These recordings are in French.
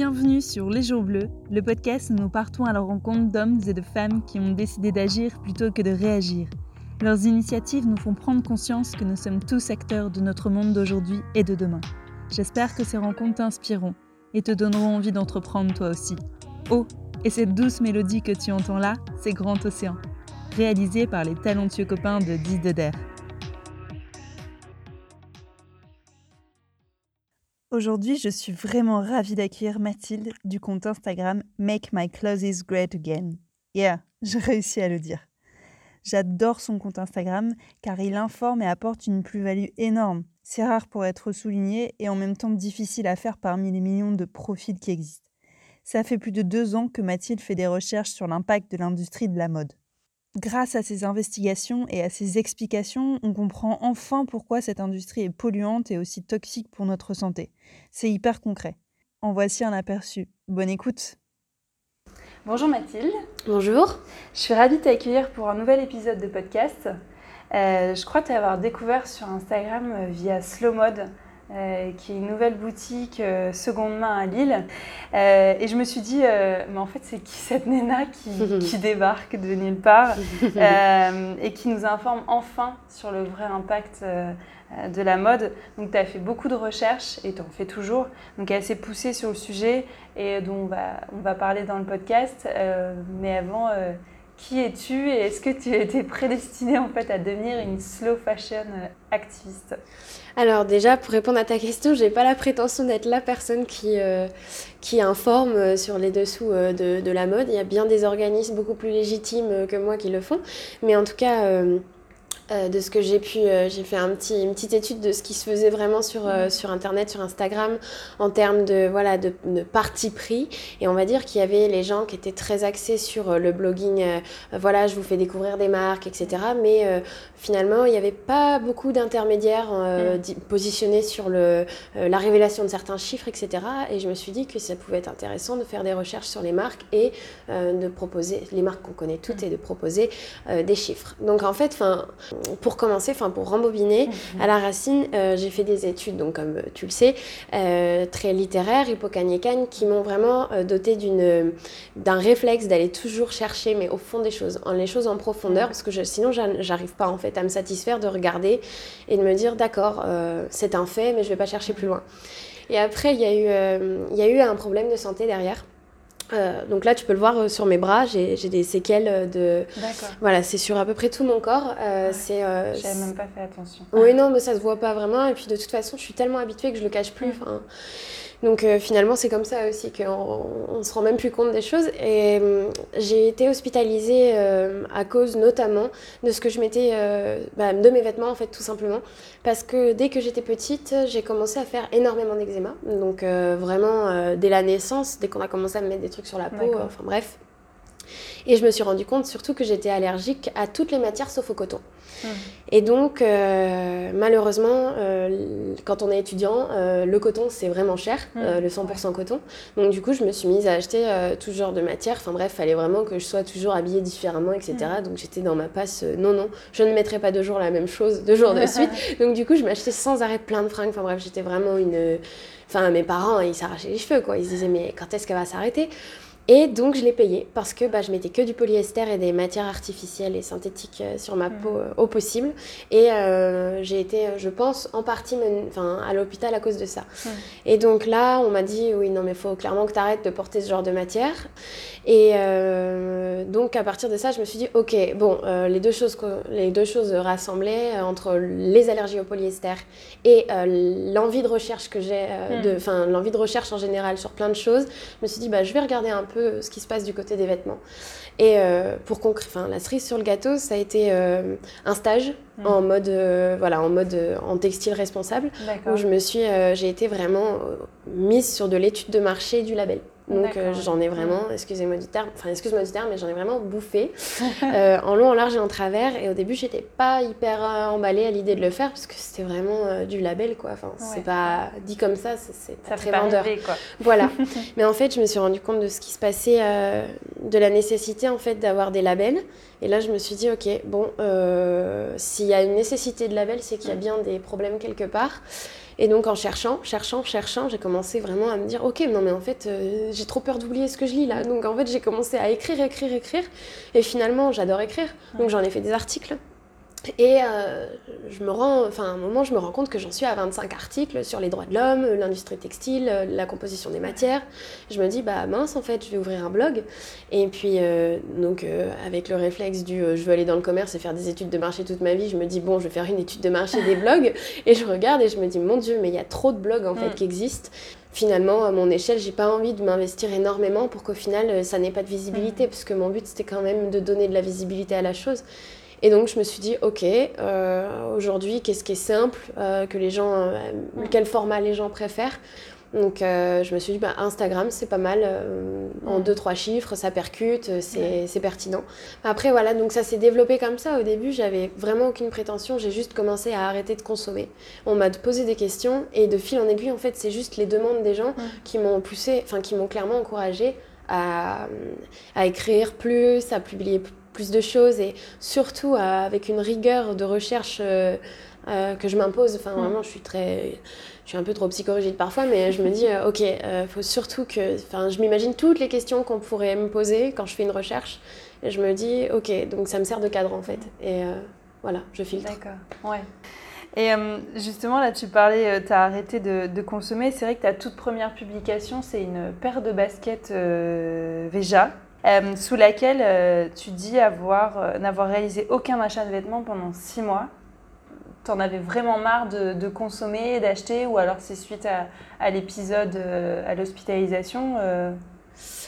Bienvenue sur Les Jours Bleus, le podcast où nous partons à la rencontre d'hommes et de femmes qui ont décidé d'agir plutôt que de réagir. Leurs initiatives nous font prendre conscience que nous sommes tous acteurs de notre monde d'aujourd'hui et de demain. J'espère que ces rencontres t'inspireront et te donneront envie d'entreprendre toi aussi. Oh, et cette douce mélodie que tu entends là, c'est Grand Océan, réalisé par les talentueux copains de Diz de Aujourd'hui, je suis vraiment ravie d'accueillir Mathilde du compte Instagram Make My Clothes Great Again. Yeah, j'ai réussi à le dire. J'adore son compte Instagram car il informe et apporte une plus-value énorme. C'est rare pour être souligné et en même temps difficile à faire parmi les millions de profils qui existent. Ça fait plus de deux ans que Mathilde fait des recherches sur l'impact de l'industrie de la mode. Grâce à ces investigations et à ces explications, on comprend enfin pourquoi cette industrie est polluante et aussi toxique pour notre santé. C'est hyper concret. En voici un aperçu. Bonne écoute. Bonjour Mathilde. Bonjour. Je suis ravie de t'accueillir pour un nouvel épisode de podcast. Euh, je crois t'avoir découvert sur Instagram euh, via Slow Mode. Euh, qui est une nouvelle boutique euh, seconde main à Lille. Euh, et je me suis dit, mais en fait, c'est qui cette nena qui, qui débarque de nulle part et qui nous informe enfin sur le vrai impact de la mode. Donc, tu as fait beaucoup de recherches et tu en fais toujours. Donc, assez poussée sur le sujet et dont on va, on va parler dans le podcast. mais avant, qui es-tu et est-ce que tu étais prédestinée en fait à devenir une slow fashion activiste? Alors déjà, pour répondre à ta question, j'ai pas la prétention d'être la personne qui, euh, qui informe euh, sur les dessous euh, de, de, la mode. Il y a bien des organismes beaucoup plus légitimes que moi qui le font. Mais en tout cas... Euh, de ce que j'ai pu, euh, j'ai fait un petit, une petite étude de ce qui se faisait vraiment sur, euh, sur Internet, sur Instagram, en termes de, voilà, de, de parti pris. Et on va dire qu'il y avait les gens qui étaient très axés sur le blogging, voilà, je vous fais découvrir des marques, etc. Mais finalement, il n'y avait pas beaucoup d'intermédiaires positionnés sur le, la révélation de certains chiffres, etc. Et je me suis dit que ça pouvait être intéressant de faire des recherches sur les marques et de proposer, les marques qu'on connaît toutes, et de proposer des chiffres. Donc en fait, enfin pour commencer, enfin pour rembobiner, mhm. à la racine, euh, j'ai fait des études, donc comme euh, tu le sais, euh, très littéraires, hippocagnécanes, qui m'ont vraiment doté d'une d'un réflexe d'aller toujours chercher, mais au fond des choses, en les choses en profondeur, parce que je, sinon j'arrive pas en fait à me satisfaire de regarder et de me dire d'accord, c'est un fait, mais je vais pas chercher plus loin. Et après, il y, a eu, il y a eu un problème de santé derrière. Euh, donc là, tu peux le voir euh, sur mes bras, j'ai des séquelles euh, de. D'accord. Voilà, c'est sur à peu près tout mon corps. Euh, c'est. J'avais même pas fait attention. Oui, non, mais ça se voit pas vraiment. Et puis de toute façon, je suis tellement habituée que je le cache plus. Donc euh, finalement, c'est comme ça aussi qu'on on se rend même plus compte des choses. Et euh, j'ai été hospitalisée euh, à cause notamment de ce que je mettais, bah, de mes vêtements en fait, tout simplement. Parce que dès que j'étais petite, j'ai commencé à faire énormément d'eczéma. Donc vraiment, dès la naissance, dès qu'on a commencé à me mettre des trucs sur la peau, enfin bref. Et je me suis rendu compte surtout que j'étais allergique à toutes les matières sauf au coton. Mmh. Et donc, euh, malheureusement, euh, quand on est étudiant, euh, le coton, c'est vraiment cher, mmh. le 100% coton. Donc, du coup, je me suis mise à acheter tout genre de matière. Enfin bref, fallait vraiment que je sois toujours habillée différemment, etc. Mmh. Donc, j'étais dans ma passe, non, non, je ne mettrai pas deux jours la même chose, deux jours de suite. donc, du coup, je m'achetais sans arrêt plein de fringues. Enfin bref, j'étais vraiment une... Enfin, mes parents, ils s'arrachaient les cheveux, quoi. Ils se disaient, mais quand est-ce qu'elle va s'arrêter? Et donc je l'ai payé parce que bah, je mettais que du polyester et des matières artificielles et synthétiques euh, sur ma mm. peau euh, au possible. Et euh, j'ai été, je pense, en partie à l'hôpital à cause de ça. Mm. Et donc là, on m'a dit, oui, non, mais il faut clairement que tu arrêtes de porter ce genre de matière. Et donc à partir de ça, je me suis dit, ok, bon, les, deux choses, les deux choses rassemblées entre les allergies au polyester et l'envie de recherche que j'ai, mm. enfin l'envie de recherche en général sur plein de choses, je me suis dit, bah, je vais regarder un peu ce qui se passe du côté des vêtements. Et euh, pour enfin, la cerise sur le gâteau, ça a été euh, un stage mmh. en mode, euh, voilà, en mode en textile responsable, où je me suis, j'ai été vraiment mise sur de l'étude de marché du label. Donc euh, j'en ai vraiment, excusez-moi du terme, enfin excuse-moi du terme, mais j'en ai vraiment bouffé euh, en long, en large et en travers. Et au début, j'étais pas hyper euh, emballée à l'idée de le faire parce que c'était vraiment du label, quoi. Enfin, c'est pas dit comme ça, c'est pas très vendeur. quoi. Voilà. mais en fait, je me suis rendu compte de ce qui se passait, de la nécessité en fait d'avoir des labels. Et là, je me suis dit, ok, bon, s'il y a une nécessité de label, c'est qu'il y a bien des problèmes quelque part. Et donc en cherchant, cherchant, cherchant, j'ai commencé vraiment à me dire, ok, non mais en fait, euh, j'ai trop peur d'oublier ce que je lis là. Donc en fait, j'ai commencé à écrire, écrire, écrire. Et finalement, j'adore écrire. Donc j'en ai fait des articles. Et euh, je me rends, enfin, à un moment, je me rends compte que j'en suis à 25 articles sur les droits de l'homme, l'industrie textile, euh, la composition des matières. Je me dis, bah mince, en fait, je vais ouvrir un blog. Et puis, euh, donc, avec le réflexe du je veux aller dans le commerce et faire des études de marché toute ma vie, je me dis, bon, je vais faire une étude de marché des blogs. Et je regarde et je me dis, mon Dieu, mais il y a trop de blogs, en fait, mm. qui existent finalement, à mon échelle, j'ai pas envie de m'investir énormément pour qu'au final, ça n'ait pas de visibilité, mm. parce que mon but, c'était quand même de donner de la visibilité à la chose. Et donc je me suis dit, ok, euh, aujourd'hui, qu'est-ce qui est simple, euh, que les gens, euh, quel format les gens préfèrent? Donc je me suis dit, bah, Instagram, c'est pas mal, en deux, trois chiffres, ça percute, c'est pertinent. Après, voilà, donc ça s'est développé comme ça. Au début, j'avais vraiment aucune prétention, j'ai juste commencé à arrêter de consommer. On m'a posé des questions et de fil en aiguille, en fait, c'est juste les demandes des gens qui m'ont poussé, enfin, qui m'ont clairement encouragé à, à, écrire plus, à publier plus de choses et surtout euh, avec une rigueur de recherche euh, euh, que je m'impose. Enfin, mm. vraiment, je suis très. Je suis un peu trop psychorigide parfois, mais je me dis, ok, il faut surtout que. Enfin, je m'imagine toutes les questions qu'on pourrait me poser quand je fais une recherche. Et je me dis, ok, donc ça me sert de cadre en fait. Et voilà, je filtre. D'accord, ouais. Et justement, là, tu parlais, tu as arrêté de, de consommer. C'est vrai que ta toute première publication, c'est une paire de baskets Veja. Euh, sous laquelle euh, tu dis avoir euh, n'avoir réalisé aucun achat de vêtements pendant six mois. T'en avais vraiment marre de, consommer, d'acheter, ou alors c'est suite à, l'épisode, à l'hospitalisation.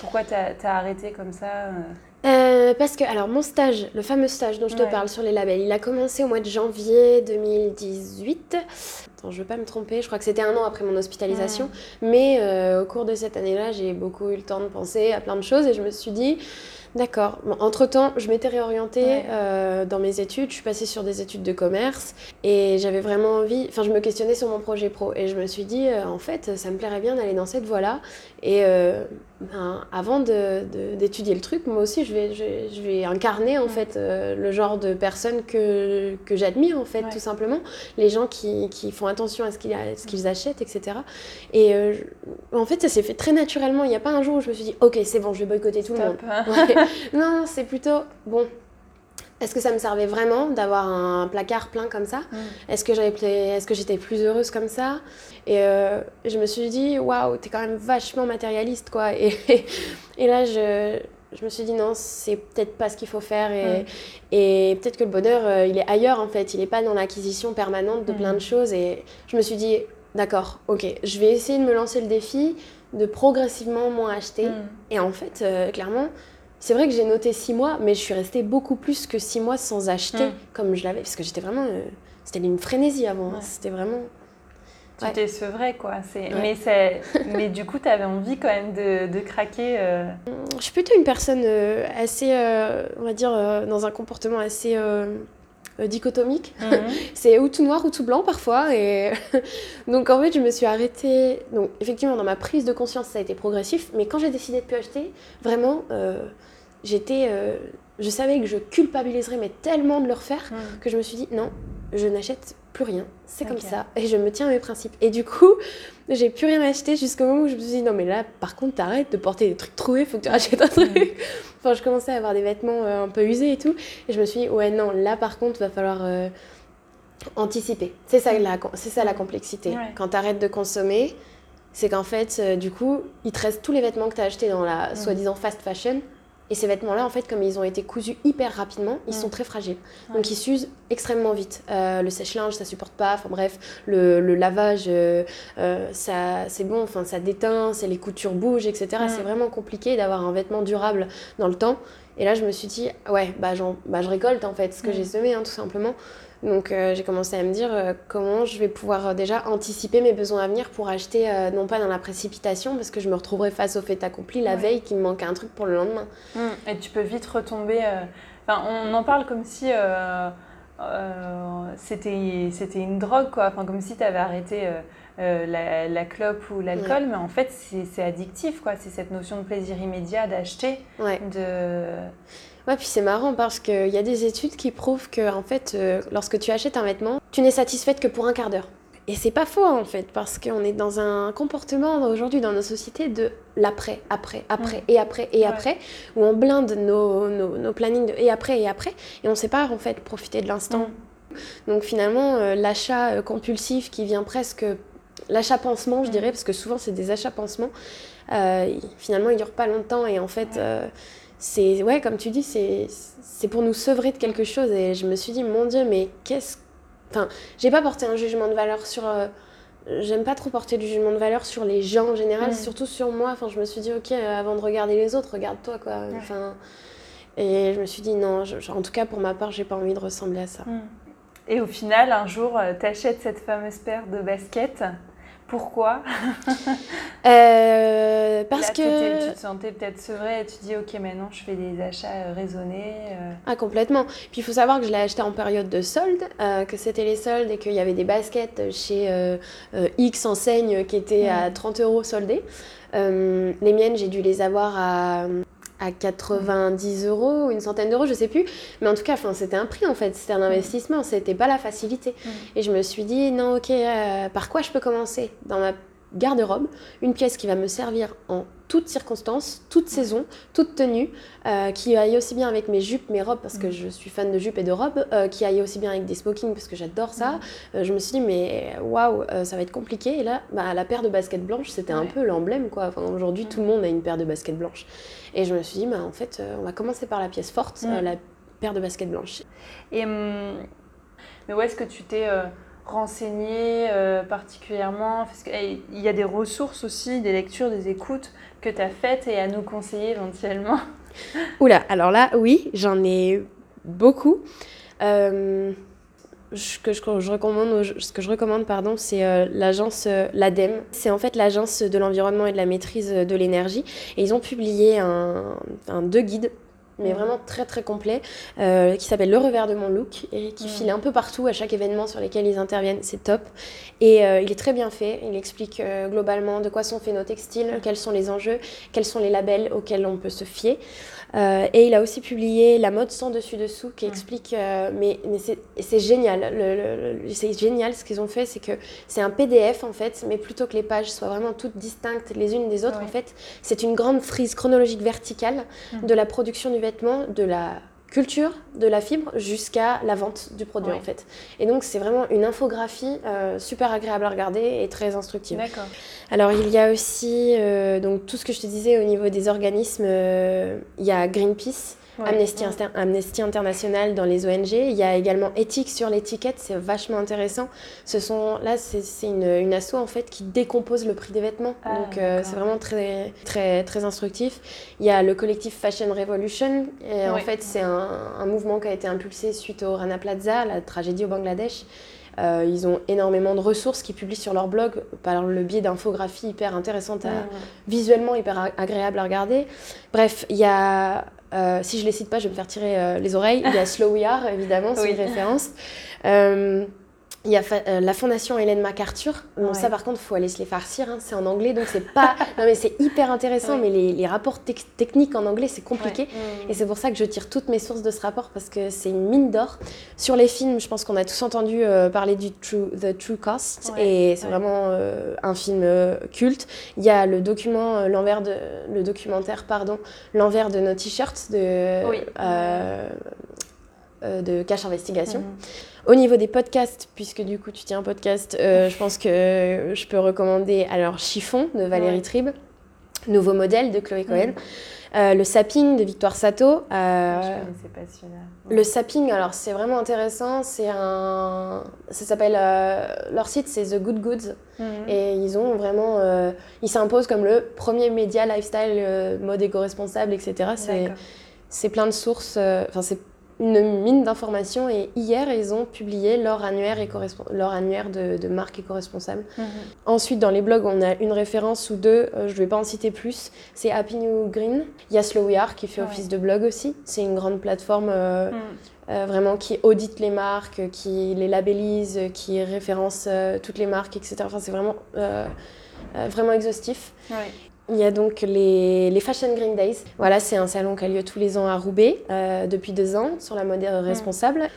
pourquoi tu as, arrêté comme ça parce que, alors, mon stage, le fameux stage dont je te parle sur les labels, il a commencé au mois de janvier 2018 je ne veux pas me tromper, je crois que c'était un an après mon hospitalisation. Mais euh, au cours de cette année-là, j'ai beaucoup eu le temps de penser à plein de choses et je me suis dit, d'accord, entre-temps, je m'étais réorientée euh, dans mes études, je suis passée sur des études de commerce et j'avais vraiment envie, enfin je me questionnais sur mon projet pro et je me suis dit, euh, en fait, ça me plairait bien d'aller dans cette voie-là. Et ben, avant d'étudier le truc, moi aussi, je vais, je, vais incarner en fait euh, le genre de personnes que, que j'admire en fait, tout simplement. Les gens qui, qui font attention à ce qu'ils achètent, etc. Et euh, en fait, ça s'est fait très naturellement. Il n'y a pas un jour où je me suis dit, ok, c'est bon, je vais boycotter tout le monde. non, c'est plutôt, bon, est-ce que ça me servait vraiment d'avoir un placard plein comme ça mm. Est-ce que est-ce que j'étais plus heureuse comme ça Et euh, je me suis dit waouh, t'es quand même vachement matérialiste quoi. Et, et là je, je me suis dit non, c'est peut-être pas ce qu'il faut faire et, mm. et peut-être que le bonheur euh, il est ailleurs en fait, il est pas dans l'acquisition permanente de plein de mm. choses et je me suis dit d'accord, ok, je vais essayer de me lancer le défi de progressivement moins acheter et en fait euh, clairement c'est vrai que j'ai noté six mois, mais je suis restée beaucoup plus que six mois sans acheter mm. comme je l'avais, parce que j'étais vraiment. Euh, c'était une frénésie avant. Hein. C'était vraiment. Tu t'es sevrée, quoi. Mais, mais du coup, tu avais envie quand même de, de craquer. Euh. Je suis plutôt une personne euh, assez, on va dire, dans un comportement assez dichotomique. Mhm. c'est ou tout noir ou tout blanc parfois. Et donc en fait, je me suis arrêtée. Donc effectivement, dans ma prise de conscience, ça a été progressif. Mais quand j'ai décidé de plus acheter, vraiment, j'étais, euh, je savais que je culpabiliserais mais tellement de le refaire hmm. que je me suis dit non, je n'achète plus rien, c'est comme ça et je me tiens à mes principes. Et du coup, j'ai plus rien acheté jusqu'au moment où je me suis dit non mais là par contre t'arrêtes de porter des trucs troués, faut que tu achètes un truc. Hmm. enfin je commençais à avoir des vêtements euh, un peu usés et tout et je me suis dit ouais non là par contre va falloir euh, anticiper. C'est ça la, c'est ça la complexité. Quand tu arrêtes de consommer, c'est qu'en fait, du coup, il te reste tous les vêtements que tu as achetés dans la soi-disant fast fashion et ces vêtements-là, en fait, comme ils ont été cousus hyper rapidement, ils sont très fragiles. Donc ils s'usent extrêmement vite. Euh, le sèche-linge, ça supporte pas. Enfin bref, le, lavage, euh, euh, ça, c'est bon. Enfin, ça déteint, les coutures bougent, etc. C'est vraiment compliqué d'avoir un vêtement durable dans le temps. Et là, je me suis dit, ouais, bah, bah je récolte en fait ce que j'ai semé, hein, tout simplement. Donc euh, j'ai commencé à me dire euh, comment je vais pouvoir euh, déjà anticiper mes besoins à venir pour acheter non pas dans la précipitation parce que je me retrouverai face au fait accompli la veille qu'il me manque un truc pour le lendemain. Hum, et tu peux vite retomber. Enfin, on en parle comme si c'était c'était une drogue quoi. Enfin comme si tu avais arrêté. La, la, clope ou l'alcool, mais en fait c'est addictif quoi. C'est cette notion de plaisir immédiat d'acheter, de Ouais, puis c'est marrant parce qu'il y a des études qui prouvent que, en fait, euh, lorsque tu achètes un vêtement, tu n'es satisfaite que pour un quart d'heure. Et c'est pas faux en fait, parce qu'on est dans un comportement aujourd'hui dans nos sociétés de l'après, après, après, et après, et après, où on blinde nos, nos, nos plannings de et après, et après, et on sait pas en fait profiter de l'instant. Donc finalement, euh, l'achat euh, compulsif qui vient presque. L'achat pansement, je dirais, parce que souvent c'est des achats pansements, euh, finalement il dure pas longtemps et en fait. c'est ouais comme tu dis c'est c'est pour nous sevrer de quelque chose et je me suis dit mon dieu mais qu'est-ce Enfin, j'ai pas porté un jugement de valeur sur. Euh, j'aime pas trop porter du jugement de valeur sur les gens en général, surtout sur moi. Enfin, je me suis dit, ok, euh, avant de regarder les autres, regarde-toi, quoi. Enfin, et je me suis dit, non, en tout cas, pour ma part, j'ai pas envie de ressembler à ça. Mm. Et au final, un jour, euh, t'achètes cette fameuse paire de baskets pourquoi? Euh, Parce que. Tu te sentais peut-être sevrée et tu dis ok maintenant je fais des achats euh, raisonnés. Euh. Ah complètement. Puis il faut savoir que je l'ai acheté en période de solde, que c'était les soldes et qu'il y avait des baskets chez X enseigne qui étaient à 30 hmm. euros soldées. les miennes j'ai dû les avoir à à 90 euros ou une centaine d'euros, je sais plus. Mais en tout cas, c'était un prix en fait, c'était un mm. investissement, c'était pas la facilité. Mm. Et je me suis dit, non, ok, euh, par quoi je peux commencer? Dans ma garde-robe, une pièce qui va me servir en toutes circonstances, toutes saisons, toutes tenues, euh, qui aille aussi bien avec mes jupes, mes robes, parce que mm. je suis fan de jupes et de robes, euh, qui aille aussi bien avec des smokings, parce que j'adore ça. je me suis dit, mais waouh, ça va être compliqué. Et là, bah, la paire de baskets blanches, c'était un peu l'emblème, quoi. Enfin, Aujourd'hui, tout le monde a une paire de baskets blanches. Et je me suis dit, bah, en fait, euh, on va commencer par la pièce forte, euh, la paire de baskets blanches. Et, hum, mais où est-ce que tu t'es euh, renseigné particulièrement Parce qu'il y a des ressources aussi, des lectures, des écoutes que tu as faites et à nous conseiller éventuellement. Oula, alors là, oui, j'en ai beaucoup. Ce que je, recommande, ce que je recommande, pardon, c'est euh, l'agence euh, l'ADEME. C'est en fait l'agence de l'environnement et de la maîtrise de l'énergie. Et ils ont publié un, deux guides mais vraiment très très complet, euh, qui s'appelle Le revers de mon look et qui file un peu partout à chaque événement sur lesquels ils interviennent. C'est top. Et il est très bien fait. Il explique globalement de quoi sont faits nos textiles, quels sont les enjeux, quels sont les labels auxquels on peut se fier. Euh, et il a aussi publié La mode sans dessus-dessous qui explique, euh, mais, mais c'est génial. c'est génial ce qu'ils ont fait, c'est que c'est un PDF en fait, mais plutôt que les pages soient vraiment toutes distinctes les unes des autres, en fait, c'est une grande frise chronologique verticale de la production du vêtement, de la culture de la fibre jusqu'à la vente du produit en fait. Et donc c'est vraiment une infographie euh, super agréable à regarder et très instructive. D'accord. Alors il y a aussi euh, donc tout ce que je te disais au niveau des organismes, euh, il y a Greenpeace Amnesty, Amnesty, International dans les ONG. Il y a également Éthique sur l'étiquette, c'est vachement intéressant. Ce sont, là, c'est une, une asso en fait qui décompose le prix des vêtements. Ah, Donc euh, c'est vraiment très, très, très instructif. Il y a le collectif Fashion Revolution. Et En fait, c'est un, un, mouvement qui a été impulsé suite au Rana Plaza, la tragédie au Bangladesh. Euh, ils ont énormément de ressources qu'ils publient sur leur blog par le biais d'infographies hyper intéressantes, visuellement hyper agréables à regarder. Bref, il y a euh, si je les cite pas, je vais me faire tirer euh, les oreilles. Il y a Slow We Are, évidemment, c'est une référence. Euh, il y a euh, la fondation Hélène MacArthur. Bon, ça, par contre, il faut aller se les farcir. Hein. C'est en anglais, donc c'est pas. non, mais c'est hyper intéressant, mais les, les rapports techniques en anglais, c'est compliqué. Et c'est pour ça que je tire toutes mes sources de ce rapport parce que c'est une mine d'or. Sur les films, je pense qu'on a tous entendu euh, parler du True, The True Cost, et c'est vraiment euh, un film culte. Il y a le document, l'envers de, le documentaire, pardon, l'envers de nos t-shirts de. de Cache Investigation. Mhm. Au niveau des podcasts, puisque du coup tu tiens un podcast, euh, je pense que je peux recommander alors Chiffon de Valérie Tribe, Nouveau modèle de Chloé Cohen. Euh, le sapping de Victoire Sato. Euh, le sapping, alors c'est vraiment intéressant. C'est un, ça s'appelle leur site, c'est The Good Goods, mhm. et ils ont vraiment, ils s'imposent comme le premier média lifestyle mode éco-responsable, etc. C'est, c'est plein de sources. Enfin c'est une mine d'informations et hier ils ont publié leur annuaire, leur annuaire de, de marque éco-responsable. Mhm. Ensuite dans les blogs on a une référence ou deux, euh, je ne vais pas en citer plus, c'est Happy New Green. Il y a Slow We Are qui fait office de blog aussi, c'est une grande plateforme euh, mhm. euh, vraiment qui audite les marques, qui les labellise, qui référence toutes les marques, etc. Enfin c'est vraiment, vraiment exhaustif. Il y a donc les, les, Fashion Green Days. Voilà, c'est un salon qui a lieu tous les ans à Roubaix euh, depuis deux ans sur la mode responsable.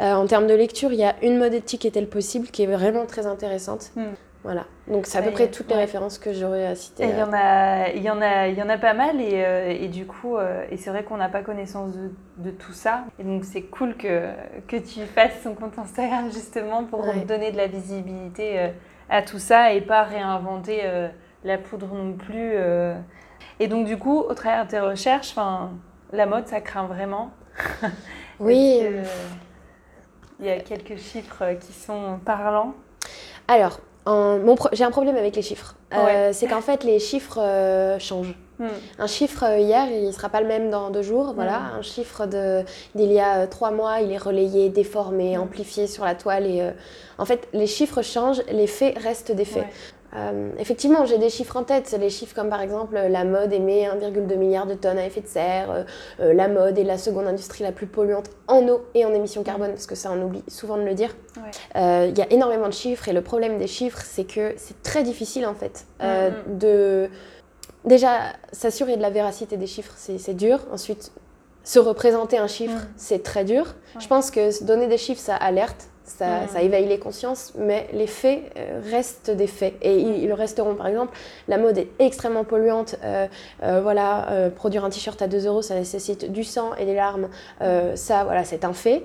en termes de lecture, il y a une mode éthique est-elle possible qui est vraiment très intéressante. Hmm. Voilà, donc c'est à peu près toutes les références que j'aurais à citer. Il y, en a, il, y en a, il y en a pas mal et, euh, et du coup, euh, et c'est vrai qu'on n'a pas connaissance de, de, tout ça. Et donc c'est cool que, que tu fasses son compte Instagram justement pour donner de la visibilité euh, à tout ça et pas réinventer la poudre non plus. Et donc du coup, au travers de tes recherches, la mode, ça craint vraiment. oui. Il y a quelques chiffres qui sont parlants? Alors, j'ai un problème avec les chiffres. Euh, c'est qu'en fait, les chiffres euh, changent. Hmm. Un chiffre euh, hier, il ne sera pas le même dans deux jours. Voilà. Hmm. Un chiffre d'il y a trois mois, il est relayé, déformé, hmm. amplifié sur la toile. Et, en fait, les chiffres changent, les faits restent des faits. Euh, effectivement, j'ai des chiffres en tête. Les chiffres comme par exemple la mode émet 1,2 milliard de tonnes à effet de serre. Euh, euh, la mode est la seconde industrie la plus polluante en eau et en émissions carbone, parce que ça on oublie souvent de le dire. Il y a énormément de chiffres et le problème des chiffres, c'est que c'est très difficile en fait mm, mm. de déjà s'assurer de la véracité des chiffres, c'est dur. Ensuite, se représenter un chiffre, mm. c'est très dur. Je pense que donner des chiffres, ça alerte ça, ça, éveille les consciences, mais les faits euh, restent des faits. Et ils, le resteront. Par exemple, la mode est extrêmement polluante. Euh, euh, voilà, produire un t-shirt à 2 euros, ça nécessite du sang et des larmes. ça, voilà, c'est un fait.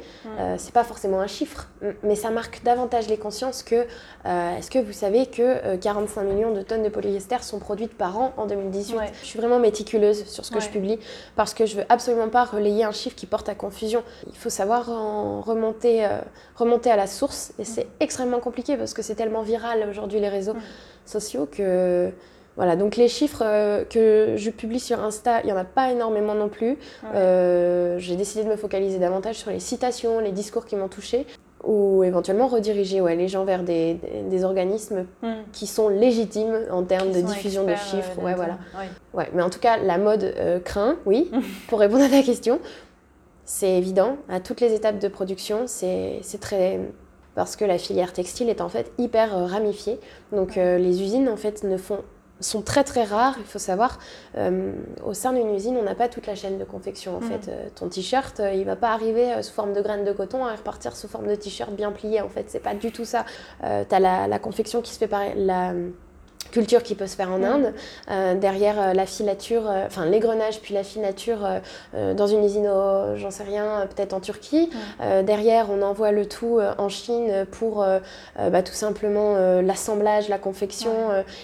c'est pas forcément un chiffre, mais ça marque davantage les consciences que est-ce que vous savez que 45 millions de tonnes de polyester sont produites par an en 2018 Je suis vraiment méticuleuse sur ce que je publie parce que je veux absolument pas relayer un chiffre qui porte à confusion. Il faut savoir en remonter, remonter à la source et c'est extrêmement compliqué parce que c'est tellement viral aujourd'hui les réseaux sociaux que voilà, donc les chiffres euh, que je publie sur Insta, il n'y en a pas énormément non plus. Euh, j'ai décidé de me focaliser davantage sur les citations, les discours qui m'ont touché ou éventuellement rediriger ouais, les gens vers des, des, organismes hmm. qui sont légitimes en termes de diffusion de chiffres. Euh, ouais, voilà. Ouais, mais en tout cas, la mode craint, oui, pour répondre à ta question c'est évident. À toutes les étapes de production, c'est très parce que la filière textile est en fait hyper euh, ramifiée. Donc euh, les usines en fait ne font sont très très rares, il faut savoir. Euh, au sein d'une usine, on n'a pas toute la chaîne de confection en mm. fait. ton t-shirt, il va pas arriver sous forme de graines de coton et repartir sous forme de t-shirt bien plié en fait. C'est pas du tout ça. tu as la, la, confection qui se fait par la culture qui peut se faire en Inde. Euh, derrière euh, la filature, euh, enfin l'égrenage puis la filature dans une usine, j'en sais rien, peut-être en Turquie. derrière, on envoie le tout en Chine pour bah, tout simplement l'assemblage, la confection.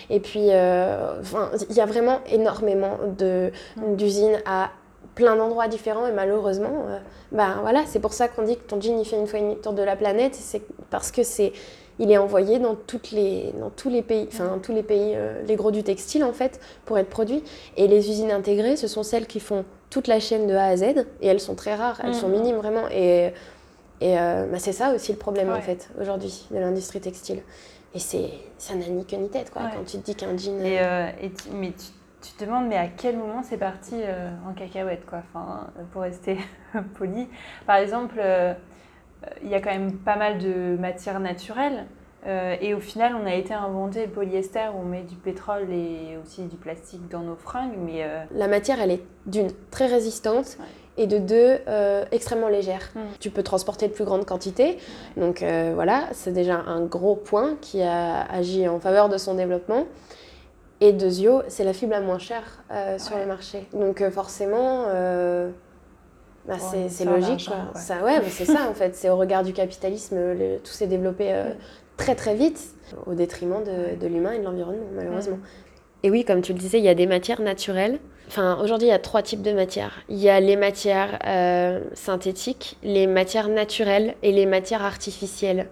et puis, il y a vraiment énormément d'usines à plein d'endroits différents et malheureusement, bah, voilà, c'est pour ça qu'on dit que ton jean il fait une fois une tour de la planète, c'est parce que c'est il est envoyé dans, toutes les, dans tous les pays, enfin dans tous les pays, euh, les gros du textile en fait, pour être produit. Et les usines intégrées, ce sont celles qui font toute la chaîne de A à Z, et elles sont très rares, elles sont mm. minimes vraiment. Et, et euh, bah, c'est ça aussi le problème en fait aujourd'hui de l'industrie textile. Et c'est ça n'a ni queue ni tête quoi. Quand tu te dis qu'un jean. Et, euh, mais tu, te demandes mais à quel moment c'est parti en cacahuète quoi. Enfin pour rester poli. Par exemple il y a quand même pas mal de matières naturelles. Euh, et au final, on a été inventé le polyester où on met du pétrole et aussi du plastique dans nos fringues. Mais euh, La matière, elle est d'une très résistante et de deux euh, extrêmement légère. Mm. Tu peux transporter de plus grandes quantités. Donc voilà, c'est déjà un gros point qui a agi en faveur de son développement. Et deuxièmement, c'est la fibre la moins chère sur le marché. Donc forcément bah, c'est logique. Quoi. Ça, ouais, c'est ça en fait. C'est au regard du capitalisme, tout s'est développé euh, très très vite au détriment de, de l'humain et de l'environnement, malheureusement. Et oui, comme tu le disais, il y a des matières naturelles. Enfin, aujourd'hui, il y a trois types de matières. Il y a les matières euh, synthétiques, les matières naturelles et les matières artificielles.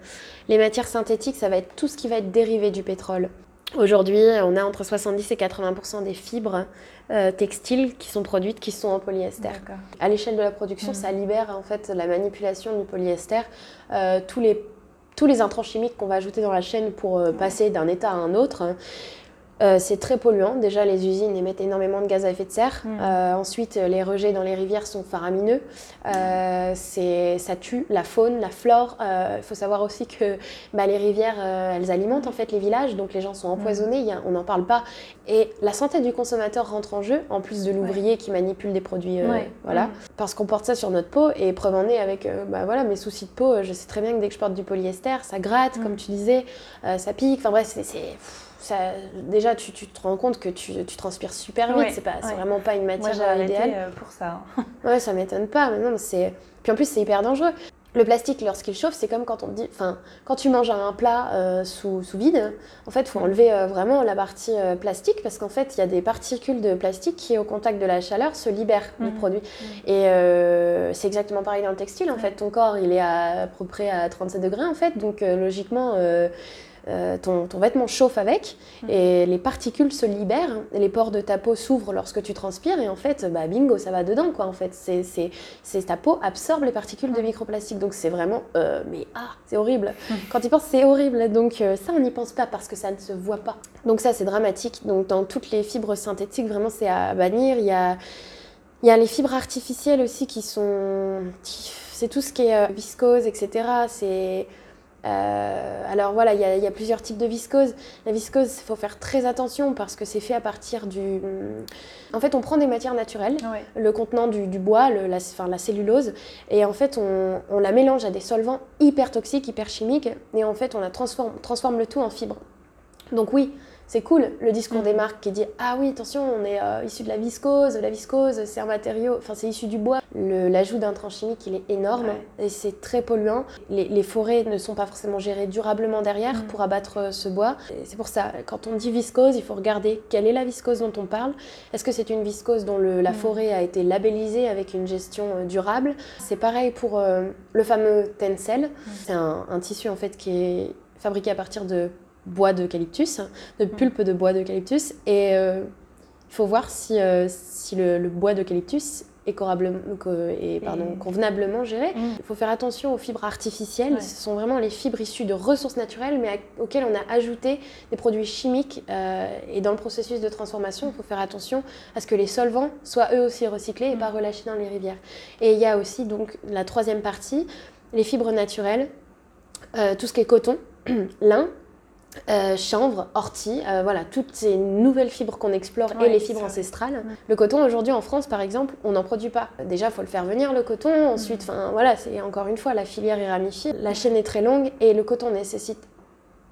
Les matières synthétiques, ça va être tout ce qui va être dérivé du pétrole. Aujourd'hui, on a entre 70 et 80% des fibres euh, textiles qui sont produites qui sont en polyester. À l'échelle de la production, ça libère en fait la manipulation du polyester. Euh, tous, les, tous les intrants chimiques qu'on va ajouter dans la chaîne pour euh, passer d'un état à un autre. Euh, c'est très polluant. Déjà, les usines émettent énormément de gaz à effet de serre. Mm. Euh, ensuite, les rejets dans les rivières sont faramineux. Euh, ça tue la faune, la flore. Il faut savoir aussi que bah, les rivières, elles alimentent en fait les villages, donc les gens sont empoisonnés. Y a- on n'en parle pas. Et la santé du consommateur rentre en jeu, en plus de l'ouvrier qui manipule des produits. euh, Ouais. Voilà. Mm. Parce qu'on porte ça sur notre peau. Et preuve en est avec euh, bah, voilà, mes soucis de peau. euh, Je sais très bien que dès que je porte du polyester, ça gratte, Mm. comme tu disais, euh, ça pique. Enfin bref, c'est. Ça, déjà, tu, tu te rends compte que tu, tu transpires super vite. Ouais, c'est pas, c'est ouais. vraiment pas une Moi, matière j'ai euh, idéale. euh, pour ça. hein. Ouais, ça m'étonne pas. Mais non, mais c'est. Puis en plus, c'est hyper dangereux. Le plastique, lorsqu'il chauffe, c'est comme quand on dit. Enfin, quand tu manges un plat euh, sous, sous vide, en fait, il faut enlever euh, vraiment la partie euh, plastique parce qu'en fait, il y a des particules de plastique qui, au contact de la chaleur, se libèrent du Mhm. produit. Et euh, c'est exactement pareil dans le textile. En fait, ton corps, il est à, à peu près à 37 degrés, en fait. Donc, logiquement. Euh, ton, ton vêtement chauffe avec Mhm. et les particules se libèrent, les pores de ta peau s'ouvrent lorsque tu transpires et en fait, bah, bingo, ça va dedans quoi. En fait, c'est, ta peau absorbe les particules de microplastique, donc c'est vraiment, euh, mais ah, c'est horrible. Quand tu penses, c'est horrible. Donc euh, ça, on n'y pense pas parce que ça ne se voit pas. Donc ça, c'est dramatique. Donc dans toutes les fibres synthétiques, vraiment, c'est à bannir. Il y a, il y a les fibres artificielles aussi qui sont, c'est tout ce qui est viscose, etc. C'est euh, alors voilà, il y, a- il y a plusieurs types de viscose. La viscose, il faut faire très attention parce que c'est fait à partir du... En fait, on prend des matières naturelles, Ouais. le contenant du, du bois, le- la, enfin, la cellulose, et en fait, on, on la mélange à des solvants hyper toxiques, hyper chimiques, et en fait, on la transforme, transforme le tout en fibres. Donc oui, c'est cool le discours Mhm. des marques qui dit ah oui attention on est euh, issu de la viscose, la viscose c'est un matériau, enfin c'est issu du bois. L'ajout d'intrants chimiques il est énorme Ouais. et c'est très polluant. Les, les forêts ne sont pas forcément gérées durablement derrière Mhm. pour abattre euh, ce bois. C'est pour ça quand on dit viscose il faut regarder quelle est la viscose dont on parle. Est-ce que c'est une viscose dont le- la Mhm. forêt a été labellisée avec une gestion euh, durable? C'est pareil pour euh, le fameux tencel. C'est un, un tissu en fait qui est fabriqué à partir de bois d'eucalyptus, de pulpe de bois d'eucalyptus. Et euh, il faut voir si, euh, si le, le bois d'eucalyptus est, pardon, convenablement géré. Mm. Il faut faire attention aux fibres artificielles. Ouais. Ce sont vraiment les fibres issues de ressources naturelles, mais auxquelles on a ajouté des produits chimiques. euh, et dans le processus de transformation, il faut faire attention à ce que les solvants soient eux aussi recyclés et Mm. pas relâchés dans les rivières. Et il y a aussi donc la troisième partie, les fibres naturelles, euh, tout ce qui est coton, lin. Euh, chanvre, ortie, euh, voilà, toutes ces nouvelles fibres qu'on explore et les fibres ancestrales. Mm. Le coton aujourd'hui en France par exemple, on n'en produit pas. Déjà, il faut le faire venir le coton. Ensuite, enfin voilà, c'est encore une fois la filière est ramifiée. La chaîne est très longue et le coton nécessite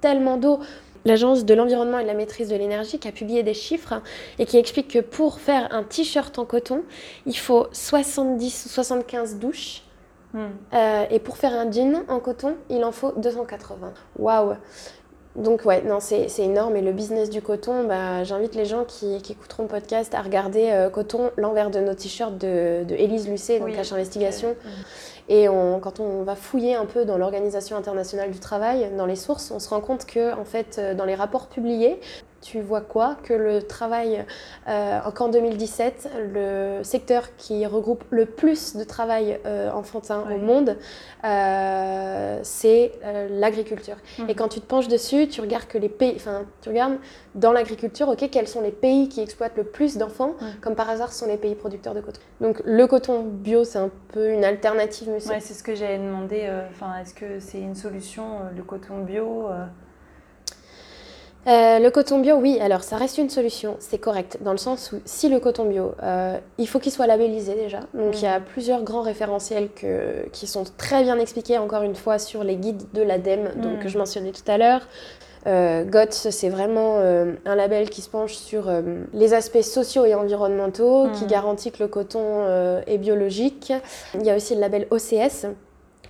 tellement d'eau. L'Agence de l'environnement et de la maîtrise de l'énergie qui a publié des chiffres et qui explique que pour faire un t-shirt en coton, il faut 70 ou 75 douches. Mm. Euh, et pour faire un jean en coton, il en faut 280. Waouh donc ouais, non, c'est énorme. Et le business du coton, bah, j'invite les gens qui, qui écouteront le podcast à regarder euh, Coton, l'envers de nos t-shirts de, de Élise Lucet, donc Oui. Cache Investigation. Et on- quand on va fouiller un peu dans l'Organisation internationale du travail, dans les sources, on se rend compte que, en fait, euh, dans les rapports publiés, tu vois quoi Que le travail, euh, qu'en 2017, le secteur qui regroupe le plus de travail euh, enfantin Ouais. au monde, euh, c'est euh, l'agriculture. Mhm. Et quand tu te penches dessus, tu regardes que les pays, enfin, tu regardes dans l'agriculture, ok, quels sont les pays qui exploitent le plus d'enfants. Comme par hasard, ce sont les pays producteurs de coton. Donc le coton bio, c'est un peu une alternative, mais c'est Ouais, ce que j'avais demandé. Enfin, est-ce que c'est une solution, le coton bio euh, le coton bio, oui, alors ça reste une solution, c'est correct, dans le sens où si le coton bio, euh, il faut qu'il soit labellisé déjà. Donc il y a plusieurs grands référentiels que, qui sont très bien expliqués, encore une fois, sur les guides de l'ADEME, donc, Mm. que je mentionnais tout à l'heure. Euh, GOTS, c'est vraiment euh, un label qui se penche sur euh, les aspects sociaux et environnementaux, qui Mm. garantit que le coton est biologique. Il y a aussi le label OCS,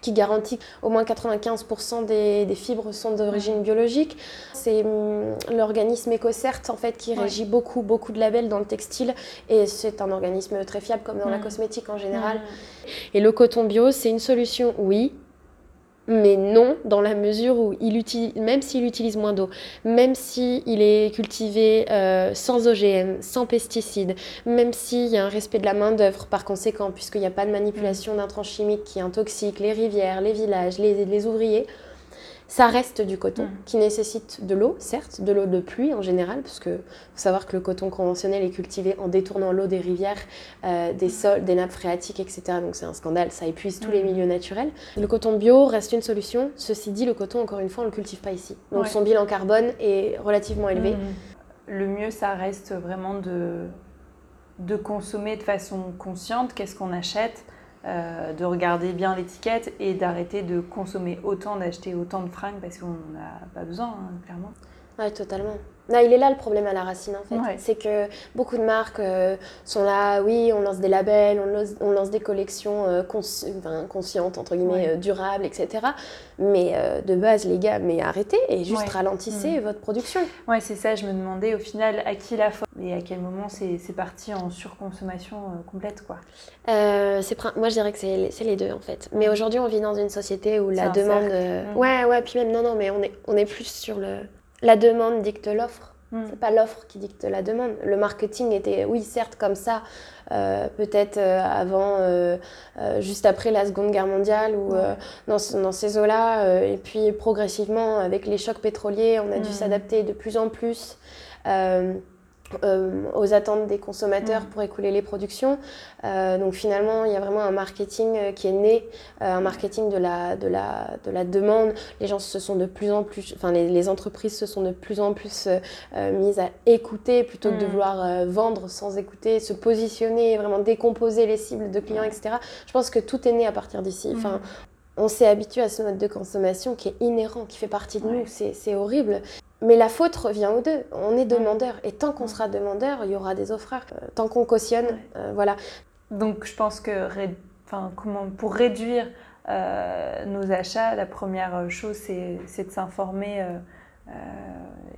qui garantit qu'au moins 95% des, des fibres sont d'origine biologique. C'est hum, l'organisme EcoCert en fait qui Ouais. régit beaucoup beaucoup de labels dans le textile et c'est un organisme très fiable comme dans la cosmétique en général. Et le coton bio, c'est une solution, oui, mais non dans la mesure où il utilise, même s'il utilise moins d'eau, même s'il est cultivé euh, sans OGM, sans pesticides, même s'il y a un respect de la main d'œuvre par conséquent, puisqu'il n'y a pas de manipulation d'intrants chimiques qui intoxiquent les rivières, les villages, les, les ouvriers, ça reste du coton Mm. qui nécessite de l'eau, certes, de l'eau de pluie en général, parce que faut savoir que le coton conventionnel est cultivé en détournant l'eau des rivières, euh, des sols, des nappes phréatiques, etc. Donc c'est un scandale, ça épuise tous les Mm. milieux naturels. Le coton bio reste une solution. Ceci dit, le coton, encore une fois, on le cultive pas ici. Donc Ouais. son bilan carbone est relativement élevé. Mm. Le mieux, ça reste vraiment de, de consommer de façon consciente. Qu'est-ce qu'on achète? Euh, De regarder bien l'étiquette et d'arrêter de consommer autant, d'acheter autant de fringues parce qu'on n'en a pas besoin, hein, clairement. Ouais, totalement. Non, il est là le problème à la racine en fait. Ouais. C'est que beaucoup de marques euh, sont là, oui, on lance des labels, on lance, on lance des collections euh, consci- enfin, conscientes, entre guillemets, Ouais. euh, durables, etc. Mais de base, les gars, mais arrêtez et juste Ouais. ralentissez votre production. Ouais, c'est ça. Je me demandais au final à qui la faute et à quel moment c'est parti en surconsommation complète, quoi. Moi, je dirais que c'est les deux en fait. Mais aujourd'hui, on vit dans une société où la demande. cercle. Mm. Ouais, ouais, puis même, non, non, mais on est, on est plus sur le. La demande dicte l'offre. Mm. C'est pas l'offre qui dicte la demande. Le marketing était, oui, certes, comme ça, euh, peut-être euh, avant, euh, juste après la Seconde Guerre mondiale, ou dans, ce- dans ces eaux-là. et puis progressivement, avec les chocs pétroliers, on a dû Mm. s'adapter de plus en plus. Euh, aux attentes des consommateurs Mm. pour écouler les productions. Euh, donc finalement, il y a vraiment un marketing euh, qui est né, euh, un marketing de la, de, la, de la demande. Les gens se sont de plus en plus, enfin les, les entreprises se sont de plus en plus mises à écouter plutôt que de Mm. vouloir vendre sans écouter, se positionner, vraiment décomposer les cibles de clients, etc. Je pense que tout est né à partir d'ici. Enfin, on s'est habitué à ce mode de consommation qui est inhérent, qui fait partie de Ouais. nous. C'est horrible. Mais la faute revient aux deux. On est demandeur. Et tant qu'on sera demandeur, il y aura des offreurs. Euh, tant qu'on cautionne, euh, voilà. Donc je pense que ré- enfin, comment, pour réduire euh, nos achats, la première chose c'est de s'informer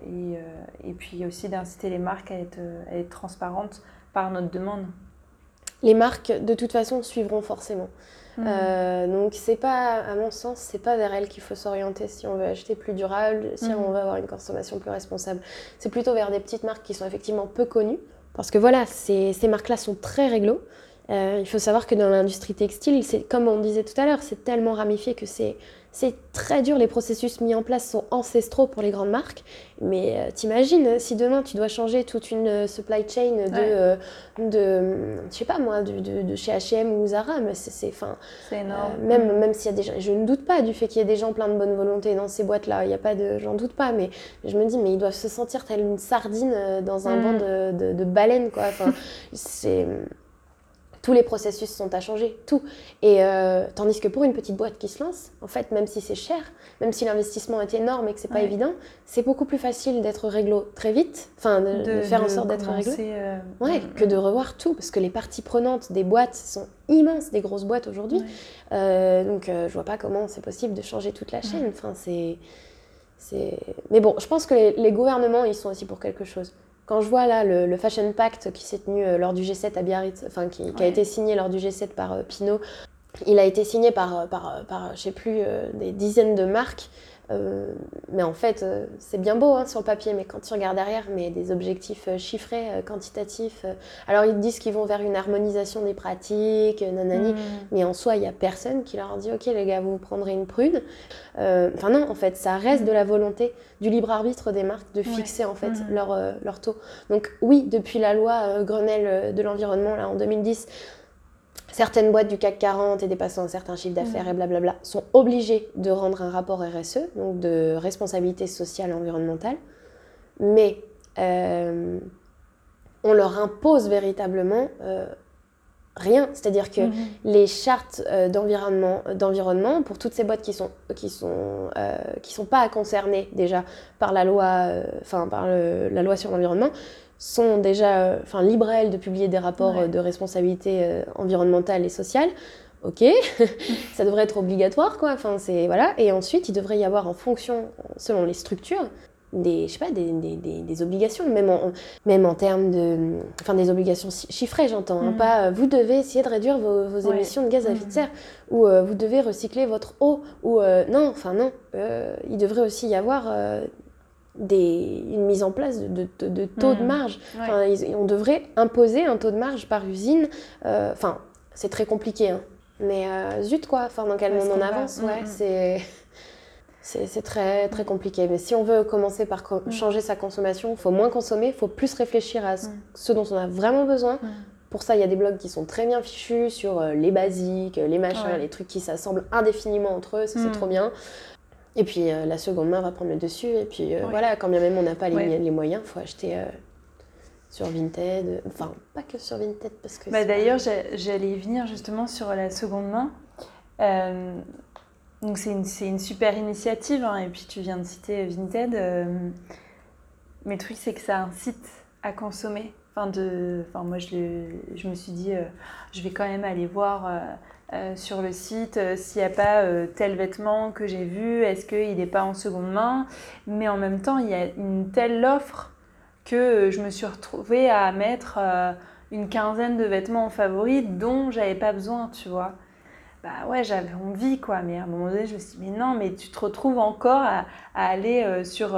et, et puis aussi d'inciter les marques à être, à être transparentes par notre demande. Les marques, de toute façon, suivront forcément. Mm. Euh, donc c'est pas, à mon sens, c'est pas vers elles qu'il faut s'orienter si on veut acheter plus durable, si Mhm. on veut avoir une consommation plus responsable. C'est plutôt vers des petites marques qui sont effectivement peu connues, parce que voilà, ces, ces marques-là sont très réglo. Euh, il faut savoir que dans l'industrie textile, c'est comme on disait tout à l'heure, c'est tellement ramifié que c'est c'est très dur. Les processus mis en place sont ancestraux pour les grandes marques. Mais euh, t'imagines, si demain tu dois changer toute une euh, supply chain de, Ouais. euh, de je sais pas moi, de, de, de chez H&M ou Zara, mais c'est, enfin, énorme. euh, même, même s'il y a des gens, je ne doute pas du fait qu'il y ait des gens pleins de bonne volonté dans ces boîtes-là, il y a pas de, j'en doute pas, mais je me dis, mais ils doivent se sentir telle une sardine dans un Mm. banc de, de, de baleines, quoi. Enfin, c'est tous les processus sont à changer, tout. Et euh, tandis que pour une petite boîte qui se lance, en fait, même si c'est cher, même si l'investissement est énorme et que c'est pas Ouais. évident, c'est beaucoup plus facile d'être réglo très vite, enfin de, de faire en sorte d'être réglo. euh, Ouais, que de revoir tout, parce que les parties prenantes des boîtes sont immenses, des grosses boîtes aujourd'hui. Ouais. Euh, donc euh, je vois pas comment c'est possible de changer toute la chaîne. Enfin, c'est, c'est... Mais bon, je pense que les, les gouvernements, ils sont aussi pour quelque chose. Quand je vois là le, le Fashion Pact qui s'est tenu euh, lors du G7 à Biarritz, enfin qui, qui a été signé lors du G7 par euh, Pinault, il a été signé par, euh, par, par je sais plus, des dizaines de marques. Euh, mais en fait, euh, c'est bien beau hein, sur le papier, mais quand tu regardes derrière, mais des objectifs euh, chiffrés, quantitatifs. alors ils disent qu'ils vont vers une harmonisation des pratiques, nanani. Mm. Mais en soi, il n'y a personne qui leur dit Ok, les gars, vous prendrez une prune. Enfin, non, en fait, ça reste de la volonté du libre arbitre des marques de Ouais. fixer en fait Mhm. leur, leur taux. Donc, oui, depuis la loi Grenelle de l'environnement, là, en 2010, certaines boîtes du CAC 40 et dépassant un certain chiffre d'affaires et blablabla sont obligées de rendre un rapport RSE, donc de responsabilité sociale et environnementale. Mais euh, on leur impose véritablement euh, rien. C'est-à-dire que Mhm. les chartes euh, d'environnement, pour toutes ces boîtes qui sont qui sont qui sont pas concernées déjà par la loi, enfin par le- la loi sur l'environnement, sont déjà, euh, enfin libres elles de publier des rapports Ouais. euh, de responsabilité euh, environnementale et sociale. Ok, ça devrait être obligatoire quoi. Enfin c'est voilà. Et ensuite il devrait y avoir en fonction, selon les structures, des, je sais pas, des, des, des, des obligations, même en, même en termes de. Enfin, des obligations chi- chiffrées, j'entends. hein, Mhm. pas euh, vous devez essayer de réduire vos, vos Ouais. émissions de gaz à effet de Mhm. serre, ou euh, vous devez recycler votre eau, ou. euh, non, enfin, non. Il devrait aussi y avoir. Des, une mise en place de, de, taux de Mhm. marge. Ouais. Enfin, ils- on devrait imposer un taux de marge par usine. Euh, Enfin, c'est très compliqué, hein. mais euh, zut quoi. Enfin, dans quel monde on avance Ouais, Mhm. c'est. c'est très, très compliqué. Mais si on veut commencer par changer sa consommation, il faut moins consommer, il faut plus réfléchir à ce, ce dont on a vraiment besoin. Pour ça, il y a des blogs qui sont très bien fichus sur euh, les basiques, les machins, Ouais. les trucs qui s'assemblent indéfiniment entre eux, ça c'est trop bien. Et puis euh, la seconde main va prendre le dessus. Et puis euh, Ouais. voilà, quand bien même on n'a pas les, Ouais. les moyens, il faut acheter euh, sur Vinted. Enfin, pas que sur Vinted parce que. Bah, pas- D'ailleurs, j'a- j'allais y venir justement sur la seconde main. Donc c'est une, une super initiative, hein, et puis tu viens de citer Vinted. mais le truc, c'est que ça incite à consommer. Enfin, de, enfin moi, je, le- je me suis dit, euh, je vais quand même aller voir euh, euh, sur le site s'il n'y a pas tel vêtement que j'ai vu, est-ce qu'il n'est pas en seconde main? Mais en même temps, il y a une telle offre que je me suis retrouvée à mettre une quinzaine de vêtements en favoris dont j'avais pas besoin, tu vois. Bah ouais, j'avais envie, quoi. Mais à un moment donné, je me suis dit, mais non, mais tu te retrouves encore à, aller sur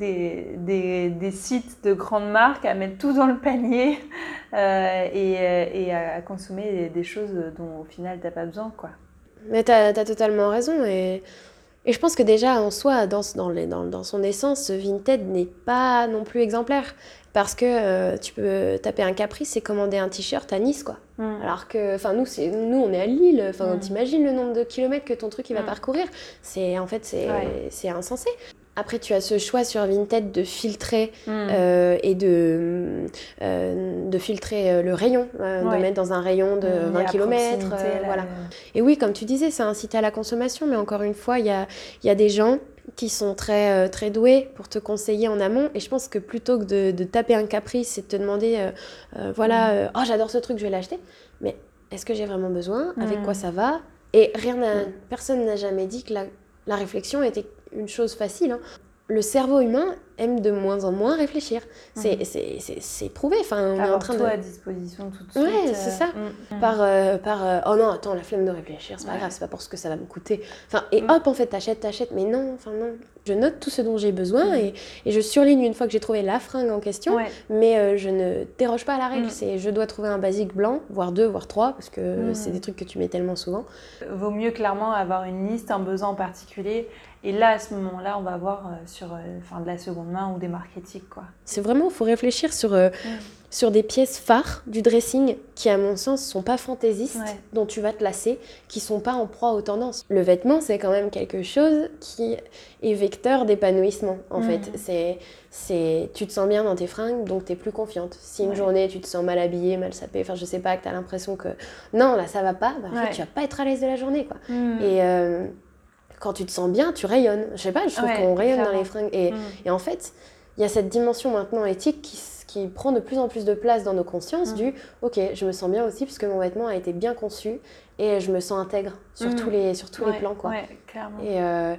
des, des, des sites de grandes marques, à mettre tout dans le panier euh, et, euh, et à, consommer des, des choses dont au final, t'as pas besoin, quoi. Mais t'as as totalement raison. Et, et je pense que déjà, en soi, dans, dans, les- dans, dans son essence, Vinted n'est pas non plus exemplaire. Parce que euh, tu peux taper un caprice et commander un t-shirt à Nice, quoi. Alors que, enfin, nous, c'est, nous, on est à Lille. Enfin, Mm. t'imagines le nombre de kilomètres que ton truc il va Mm. parcourir? C'est, en fait, c'est, Ouais. c'est insensé. Après, tu as ce choix sur Vinted de filtrer Mm. euh, et de, euh, de filtrer euh, le rayon, euh, Ouais. de mettre dans un rayon de Mm, 20 et à km. voilà. Et oui, comme tu disais, ça incite à la consommation, mais encore une fois, il y a, y a des gens qui sont très, très doués pour te conseiller en amont. Et je pense que plutôt que de, de taper un caprice et de te demander, voilà, euh, oh j'adore ce truc, je vais l'acheter, mais est-ce que j'ai vraiment besoin? Avec quoi ça va? Et rien personne n'a jamais dit que la, la réflexion était une chose facile. hein. Le cerveau humain aime de moins en moins réfléchir. C'est Mm. c'est- c'est- c'est prouvé. Enfin, on est en train tout de à disposition tout de Ouais, suite. c'est euh, ça. mm, mm. par, euh, par euh, oh non, attends, la flemme de réfléchir, c'est pas Ouais. grave, c'est pas pour ce que ça va me coûter. Enfin, et Mm. hop, en fait, t'achètes, t'achètes, mais non, enfin non. Je note tout ce dont j'ai besoin et, et je surligne une fois que j'ai trouvé la fringue en question, Ouais. mais euh, je ne déroge pas à la règle. C'est je dois trouver un basique blanc, voire deux, voire trois, parce que c'est des trucs que tu mets tellement souvent. Vaut mieux clairement avoir une liste, un besoin en particulier. Et là, à ce moment-là, on va voir euh, sur euh, enfin, de la seconde ou des éthiques. Quoi. C'est vraiment, il faut réfléchir sur, euh, sur des pièces phares du dressing qui, à mon sens, sont pas fantaisistes, Ouais. dont tu vas te lasser, qui sont pas en proie aux tendances. Le vêtement, c'est quand même quelque chose qui est vecteur d'épanouissement, en fait. C'est, c'est, tu te sens bien dans tes fringues, donc tu es plus confiante. Si une Ouais. journée, tu te sens mal habillée, mal sapée, enfin, je sais pas, que tu as l'impression que non, là, ça va pas, bah, en fait, tu vas pas être à l'aise de la journée, quoi. Mm. Et euh, quand tu te sens bien, tu rayonnes. Je sais pas, je trouve Ouais, qu'on rayonne dans les fringues. Et, Mm. et en fait, il y a cette dimension maintenant éthique qui, prend de plus en plus de place dans nos consciences Mm. du ok, je me sens bien aussi parce que mon vêtement a été bien conçu et je me sens intègre sur Mm. tous les, sur tous Ouais, les plans. Quoi. Ouais, clairement. Et, euh,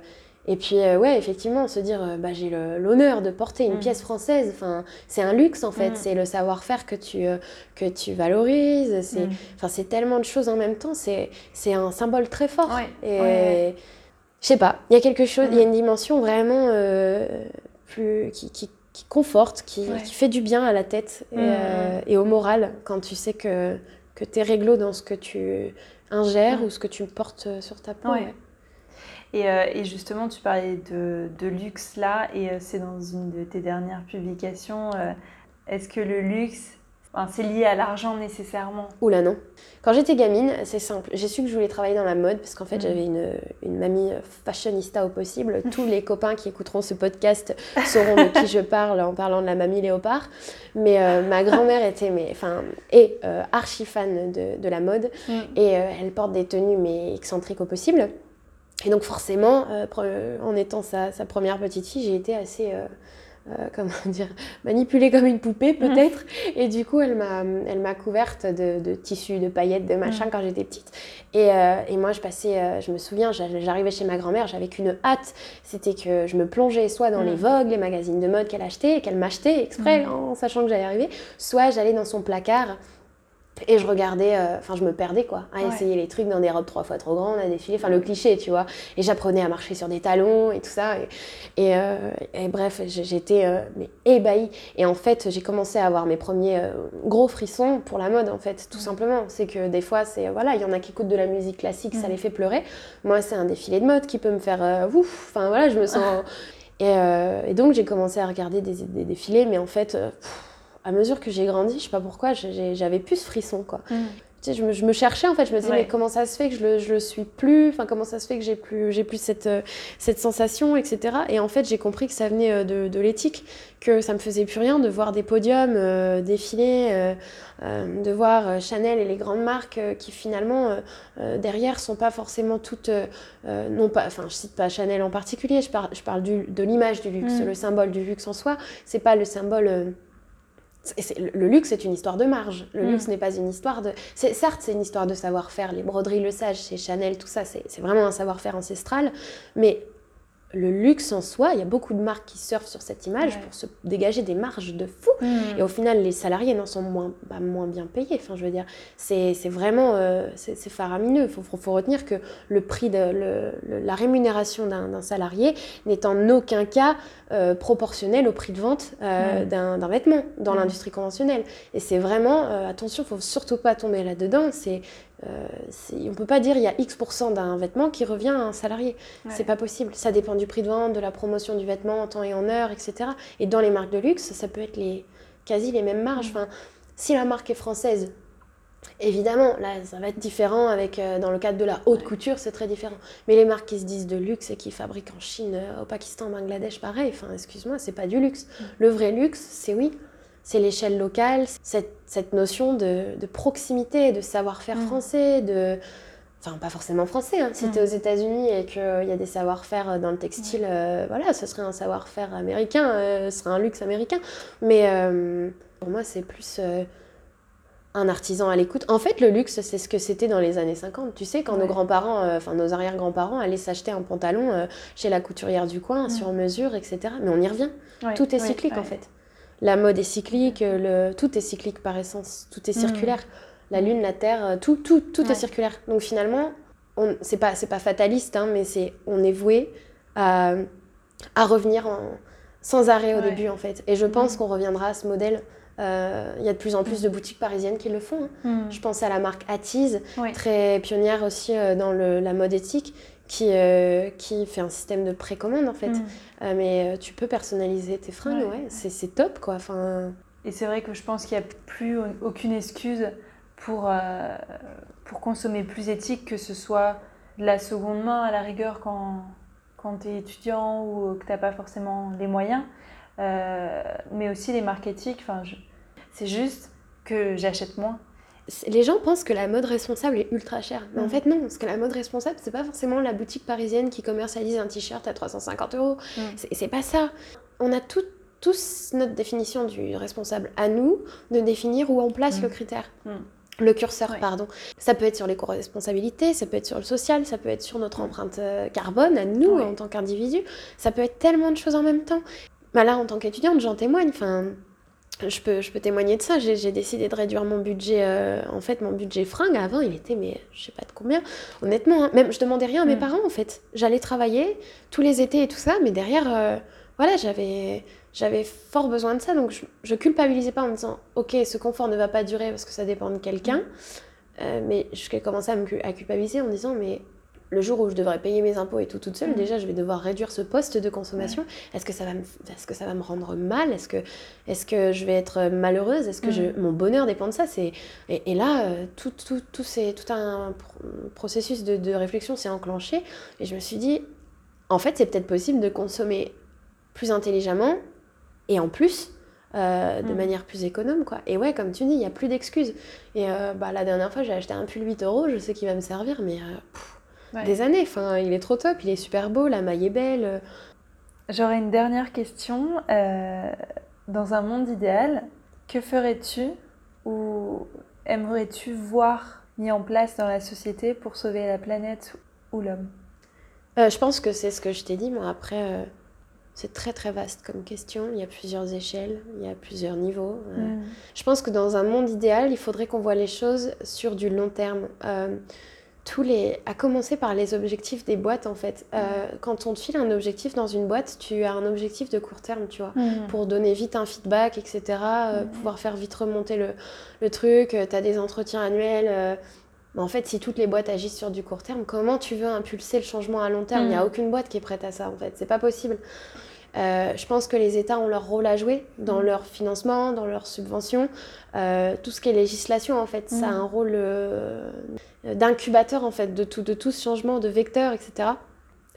et puis, euh, ouais, effectivement, se dire euh, bah, j'ai l'honneur de porter une pièce française, enfin, c'est un luxe en fait, c'est le savoir-faire que tu, euh, que tu valorises, c'est Mm. c'est tellement de choses en même temps, c'est un symbole très fort. Ouais, Et ouais. Je sais pas, il y a quelque chose, il y a Mm. une dimension vraiment euh, plus qui, qui, qui conforte, qui, Ouais. qui fait du bien à la tête et, Mm, euh, et au moral quand tu sais que, que tu es réglo dans ce que tu ingères Mm. ou ce que tu portes sur ta peau. Ouais. ouais. Et, euh, et justement, tu parlais de, de luxe là, et euh, c'est dans une de tes dernières publications. euh, Est-ce que le luxe, enfin, c'est lié à l'argent nécessairement Oula non. Quand j'étais gamine, c'est simple. J'ai su que je voulais travailler dans la mode parce qu'en fait Mm. j'avais une, une mamie fashionista au possible. Tous les copains qui écouteront ce podcast sauront de qui je parle en parlant de la mamie léopard. Mais euh, ma grand-mère était mais, enfin, est euh, archi fan de, de la mode et euh, elle porte des tenues mais excentriques au possible. Et donc forcément, en étant sa, sa première petite fille, j'ai été assez, euh, comment dire, manipulée comme une poupée peut-être. Et du coup, elle m'a, elle m'a couverte de, de tissus, de paillettes, de machin quand j'étais petite. Et, euh, et moi, je passais, euh, je me souviens, j'a- j'arrivais chez ma grand-mère, j'avais qu'une hâte, c'était que je me plongeais soit dans les Vogue, les magazines de mode qu'elle achetait, qu'elle m'achetait exprès, en sachant que j'allais arriver, soit j'allais dans son placard Et je regardais, euh, enfin je me perdais quoi, à essayer les trucs dans des robes trois fois trop grandes, à défiler, enfin le cliché, tu vois. Et j'apprenais à marcher sur des talons et tout ça. Et, euh, bref, j'étais euh, mais ébahie. Et en fait, j'ai commencé à avoir mes premiers gros frissons pour la mode en fait, tout simplement. C'est que des fois, c'est voilà, il y en a qui écoutent de la musique classique, ça les fait pleurer. Moi, c'est un défilé de mode qui peut me faire ouf. Enfin voilà, je me sens. et, donc j'ai commencé à regarder des, défilés, mais en fait à mesure que j'ai grandi, je sais pas pourquoi, j'avais plus ce frisson, quoi. Mm. Tu sais, je, me, je, me, cherchais en fait, je me disais mais comment ça se fait que je le, je le suis plus, enfin comment ça se fait que j'ai plus, j'ai plus cette, euh, cette sensation, etc. Et en fait j'ai compris que ça venait euh, de, de l'éthique, que ça me faisait plus rien de voir des podiums euh, défiler, de voir Chanel et les grandes marques qui finalement derrière sont pas forcément toutes, non pas, enfin je cite pas Chanel en particulier, je parle, je parle du, de l'image du luxe, mm. le symbole du luxe en soi, c'est pas le symbole le luxe c'est une histoire de marge. Le luxe mm. n'est pas une histoire de. Certes, c'est une histoire de savoir-faire. Les broderies Le Sage chez Chanel, tout ça, c'est vraiment un savoir-faire ancestral. Mais le luxe en soi, il y a beaucoup de marques qui surfent sur cette image pour se dégager des marges de fou. Mm. Et au final, les salariés n'en sont moins, bah, moins bien payés. Enfin, je veux dire, c'est vraiment euh, c'est faramineux. Il faut, faut, retenir que le prix de la rémunération d'un salarié n'est en aucun cas euh, proportionnel au prix de vente euh, mm. d'un vêtement dans mm. l'industrie conventionnelle. Et c'est vraiment, attention, il faut surtout pas tomber là-dedans. C'est euh, on ne peut pas dire il y a X% d'un vêtement qui revient à un salarié. C'est pas possible. Ça dépend du prix de vente, de la promotion du vêtement en temps et en heure, etc. Et dans les marques de luxe, ça peut être les, quasi les mêmes marges. Mm. Enfin, si la marque est française, évidemment, là, ça va être différent avec, euh, dans le cadre de la haute couture, c'est très différent. Mais les marques qui se disent de luxe et qui fabriquent en Chine, euh, au Pakistan, au Bangladesh, pareil, enfin, excuse-moi, c'est pas du luxe. Mm. Le vrai luxe, c'est oui, c'est l'échelle locale, cette, cette notion de, de, proximité, de savoir-faire mm. français, de... Enfin, pas forcément français. Hein. Si mm. tu es aux États-Unis et qu'il y a des savoir-faire dans le textile, euh, voilà, ce serait un savoir-faire américain, euh, ce serait un luxe américain. Mais euh, pour moi, c'est plus un artisan à l'écoute. En fait, le luxe, c'est ce que c'était dans les années 50. Tu sais, quand nos grands-parents, enfin nos arrière-grands-parents allaient s'acheter un pantalon chez la couturière du coin, mm. sur mesure, etc. Mais on y revient. Tout est cyclique, en fait la mode est cyclique, le, tout est cyclique par essence, tout est mm. circulaire. La Lune, la Terre, euh, tout, tout, tout est circulaire. Donc finalement, c'est pas, pas fataliste, hein, mais c'est on est voué à, à revenir sans arrêt au début en fait. Et je pense mm. qu'on reviendra à ce modèle. Euh, il y a de plus en plus de boutiques parisiennes qui le font. Hein. Je pense à la marque Attise, très pionnière aussi euh, dans le, la mode éthique, qui, euh, qui fait un système de précommande en fait. Mm. Euh, mais euh, tu peux personnaliser tes fringues, ouais, c'est top quoi. Enfin... Et c'est vrai que je pense qu'il n'y a plus aucune excuse pour, pour consommer plus éthique, que ce soit de la seconde main à la rigueur quand, quand tu es étudiant ou que tu n'as pas forcément les moyens, mais aussi les marques éthiques. Enfin, C'est juste que j'achète moins les gens pensent que la mode responsable est ultra chère. Mais en mm. fait, non. Parce que la mode responsable, c'est pas forcément la boutique parisienne qui commercialise un t-shirt à 350 euros. Mm. C'est pas ça. On a tous notre définition du responsable. À nous de définir où on place mm. le critère. Le curseur, pardon. Ça peut être sur l'éco-responsabilité, ça peut être sur le social, ça peut être sur notre empreinte euh, carbone, à nous, en tant qu'individu. Ça peut être tellement de choses en même temps. Bah là, en tant qu'étudiante, j'en témoigne. Enfin, je peux, je peux témoigner de ça. J'ai décidé de réduire mon budget. Euh, en fait, mon budget fringue, avant, il était, mais je sais pas de combien. Honnêtement, hein. même je demandais rien à mes mm. parents, en fait. J'allais travailler tous les étés et tout ça, mais derrière, euh, voilà, j'avais j'avais fort besoin de ça. Donc, je, je, culpabilisais pas en me disant, OK, ce confort ne va pas durer parce que ça dépend de quelqu'un. Mm. Euh, mais je commençais à me à culpabiliser en me disant, mais le jour où je devrais payer mes impôts et tout toute seule, mm. déjà, je vais devoir réduire ce poste de consommation. Est-ce que, ça va me, est-ce que ça va me rendre mal? Est-ce que, est que je vais être malheureuse? Est-ce que je, mm. mon bonheur dépend de ça? C'est, et, là, euh, tout, tout, tout, tout un processus de, de réflexion s'est enclenché. Et je me suis dit, en fait, c'est peut-être possible de consommer plus intelligemment et en plus euh, de mm. manière plus économe quoi et ouais comme tu dis il n'y a plus d'excuses et euh, bah, la dernière fois j'ai acheté un pull 8 euros je sais qu'il va me servir mais des années. Enfin, il est trop top, il est super beau, la maille est belle. J'aurais une dernière question. Euh, dans un monde idéal, que ferais-tu ou aimerais-tu voir mis en place dans la société pour sauver la planète ou l'homme? Euh, Je pense que c'est ce que je t'ai dit, moi après. Euh, C'est très très vaste comme question. Il y a plusieurs échelles, il y a plusieurs niveaux. Je pense que dans un monde idéal, il faudrait qu'on voit les choses sur du long terme. Euh, tous les, à commencer par les objectifs des boîtes en fait. Euh, quand on te file un objectif dans une boîte, tu as un objectif de court terme, tu vois Mm. pour donner vite un feedback, etc. euh, pouvoir faire vite remonter le, le truc. tu as des entretiens annuels. euh, mais en fait, si toutes les boîtes agissent sur du court terme, comment tu veux impulser le changement à long terme? Il n'y a Mm. aucune boîte qui est prête à ça, en fait. C'est pas possible. Euh, je pense que les États ont leur rôle à jouer dans Mm. leur financement, dans leurs subventions. Euh, tout ce qui est législation, en fait, ça a Mm. un rôle euh, d'incubateur, en fait, de tout, de tout ce changement, de vecteur, etc.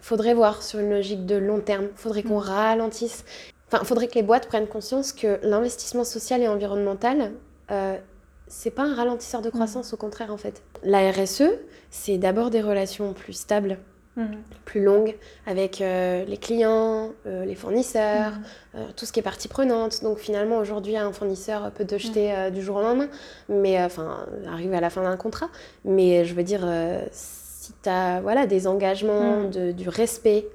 Faudrait voir sur une logique de long terme. Faudrait qu'on Mm. ralentisse. Enfin, faudrait que les boîtes prennent conscience que l'investissement social et environnemental, c'est pas un ralentisseur de croissance, au contraire, en fait. La RSE, c'est d'abord des relations plus stables, Mm. plus longues, avec euh, les clients, euh, les fournisseurs, Mm. euh, tout ce qui est partie prenante. Donc finalement, aujourd'hui, un fournisseur peut te jeter euh, du jour au lendemain, mais enfin, arriver à la fin d'un contrat. Mais je veux dire, si tu as voilà, des engagements, de, du respect,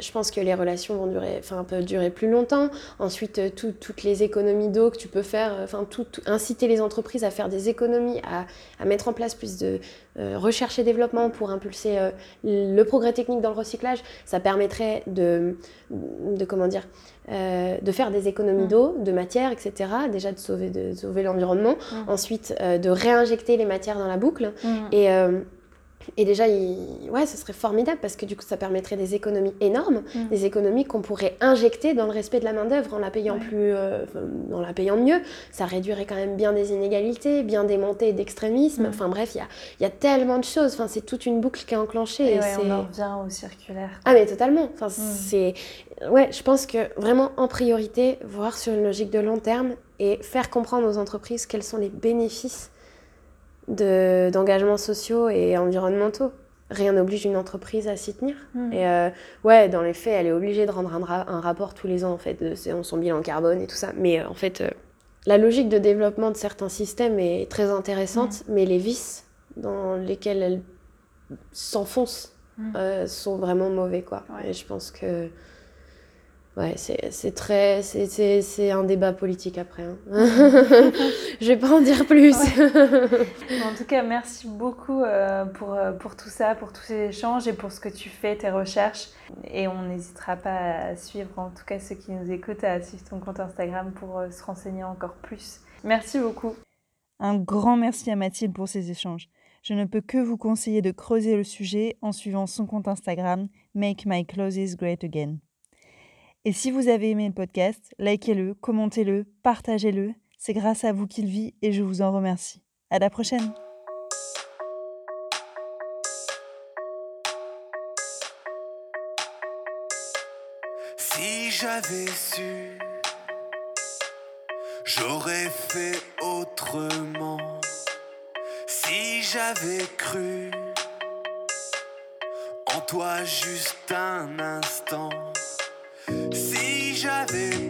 je pense que les relations vont durer, enfin, peuvent durer plus longtemps. Ensuite, euh, tout- toutes les économies d'eau que tu peux faire, euh, enfin, tout, tout- inciter les entreprises à faire des économies, à, à mettre en place plus de euh, recherche et développement pour impulser euh, le progrès technique dans le recyclage, ça permettrait de, de comment dire, euh, de faire des économies Mm. d'eau, de matière, etc. Déjà de sauver, de sauver l'environnement. Mm. Ensuite, de réinjecter les matières dans la boucle. Mm. Et, et déjà, il... ouais, ce serait formidable parce que du coup, ça permettrait des économies énormes, Mm. des économies qu'on pourrait injecter dans le respect de la main-d'œuvre en la payant Ouais. plus, euh, en la payant mieux. Ça réduirait quand même bien des inégalités, bien des montées d'extrémisme. Mm. Enfin bref, il y a, y a tellement de choses. Enfin, c'est toute une boucle qui est enclenchée. Et et ouais, c'est... on en revient au circulaire. Ah mais totalement. Enfin, Mm. c'est ouais, je pense que vraiment en priorité, voir sur une logique de long terme et faire comprendre aux entreprises quels sont les bénéfices de d'engagements sociaux et environnementaux. Rien n'oblige une entreprise à s'y tenir. Mm. Et euh, ouais, dans les faits, elle est obligée de rendre un, ra- un rapport tous les ans en fait de son son bilan carbone et tout ça. Mais euh, en fait, euh, la logique de développement de certains systèmes est très intéressante, mais les vices dans lesquels elle s'enfonce Mm. euh, sont vraiment mauvais quoi. Ouais. Et je pense que ouais, c'est c'est très c'est- c'est c'est un débat politique après. hein. je vais pas en dire plus. En tout cas, merci beaucoup euh, pour, euh, pour tout ça, pour tous ces échanges et pour ce que tu fais, tes recherches. Et on n'hésitera pas à suivre, en tout cas ceux qui nous écoutent, à suivre ton compte Instagram pour euh, se renseigner encore plus. Merci beaucoup. Un grand merci à Mathilde pour ces échanges. Je ne peux que vous conseiller de creuser le sujet en suivant son compte Instagram Make My Clothes Great Again. Et si vous avez aimé le podcast, likez-le, commentez-le, partagez-le. C'est grâce à vous qu'il vit et je vous en remercie. À la prochaine! Si j'avais su, j'aurais fait autrement. Si j'avais cru en toi juste un instant. Si